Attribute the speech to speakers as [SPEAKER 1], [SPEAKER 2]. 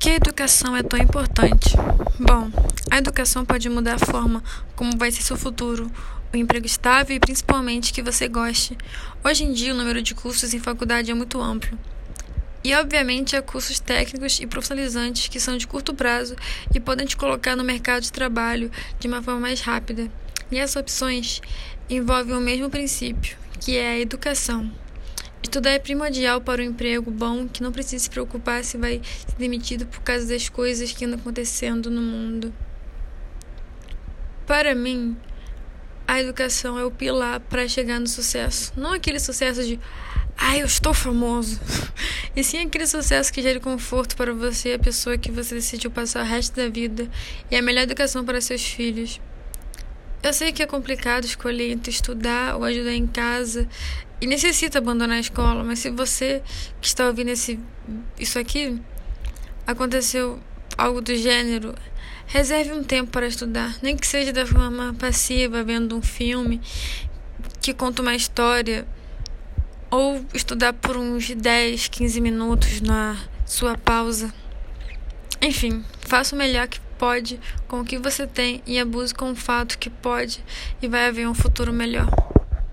[SPEAKER 1] que a educação é tão importante? Bom, a educação pode mudar a forma como vai ser seu futuro, o emprego estável e principalmente que você goste. Hoje em dia, o número de cursos em faculdade é muito amplo. E, obviamente, há cursos técnicos e profissionalizantes que são de curto prazo e podem te colocar no mercado de trabalho de uma forma mais rápida. E essas opções envolvem o mesmo princípio, que é a educação. Estudar é primordial para um emprego bom que não precisa se preocupar se vai ser demitido por causa das coisas que andam acontecendo no mundo. Para mim, a educação é o pilar para chegar no sucesso. Não aquele sucesso de, ah, eu estou famoso. E sim aquele sucesso que gere conforto para você, a pessoa que você decidiu passar o resto da vida e a melhor educação para seus filhos. Eu sei que é complicado escolher entre estudar ou ajudar em casa e necessita abandonar a escola, mas se você que está ouvindo esse, isso aqui aconteceu algo do gênero, reserve um tempo para estudar, nem que seja da forma passiva, vendo um filme que conta uma história, ou estudar por uns 10, 15 minutos na sua pausa. Enfim, faça o melhor que pode com o que você tem e abuse com o fato que pode e vai haver um futuro melhor.